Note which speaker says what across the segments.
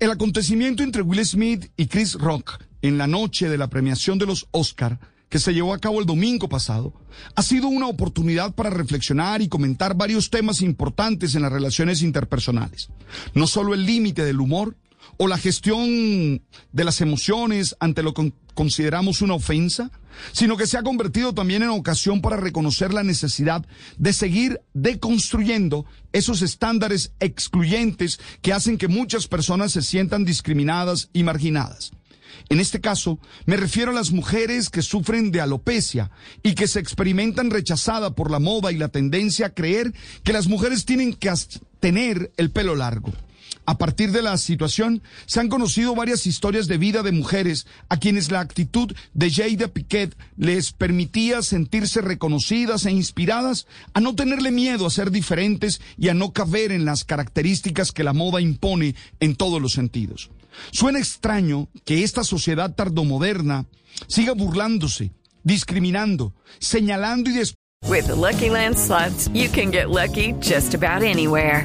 Speaker 1: El acontecimiento entre Will Smith y Chris Rock en la noche de la premiación de los Oscar que se llevó a cabo el domingo pasado, ha sido una oportunidad para reflexionar y comentar varios temas importantes en las relaciones interpersonales. No solo el límite del humor, o la gestión de las emociones ante lo que consideramos una ofensa, sino que se ha convertido también en ocasión para reconocer la necesidad de seguir deconstruyendo esos estándares excluyentes que hacen que muchas personas se sientan discriminadas y marginadas. En este caso, me refiero a las mujeres que sufren de alopecia y que se experimentan rechazada por la moda y la tendencia a creer que las mujeres tienen que tener el pelo largo. A partir de la situación, se han conocido varias historias de vida de mujeres a quienes la actitud de Jada Piquet les permitía sentirse reconocidas e inspiradas a no tenerle miedo a ser diferentes y a no caber en las características que la moda impone en todos los sentidos. Suena extraño que esta sociedad tardomoderna siga burlándose, discriminando, señalando y
Speaker 2: With Lucky you can get lucky just about anywhere.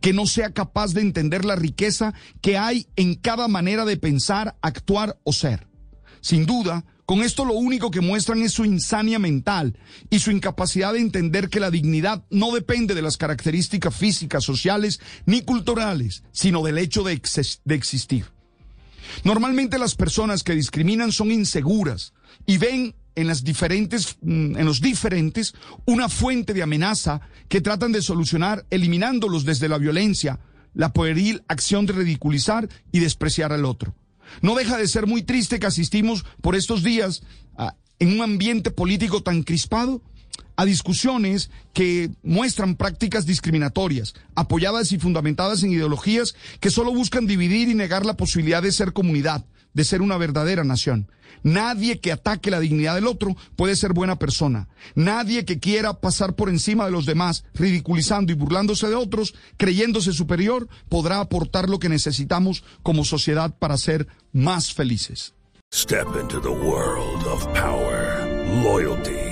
Speaker 1: Que no sea capaz de entender la riqueza que hay en cada manera de pensar, actuar o ser. Sin duda, con esto lo único que muestran es su insania mental y su incapacidad de entender que la dignidad no depende de las características físicas, sociales ni culturales, sino del hecho de, de existir. Normalmente las personas que discriminan son inseguras y ven en las diferentes, mm, en los diferentes, una fuente de amenaza que tratan de solucionar eliminándolos desde la violencia, la pueril acción de ridiculizar y despreciar al otro. No deja de ser muy triste que asistimos por estos días en un ambiente político tan crispado a discusiones que muestran prácticas discriminatorias, apoyadas y fundamentadas en ideologías que solo buscan dividir y negar la posibilidad de ser comunidad, de ser una verdadera nación. Nadie que ataque la dignidad del otro puede ser buena persona. Nadie que quiera pasar por encima de los demás, ridiculizando y burlándose de otros, creyéndose superior, podrá aportar lo que necesitamos como sociedad para ser más felices.
Speaker 3: Step into the world of power, loyalty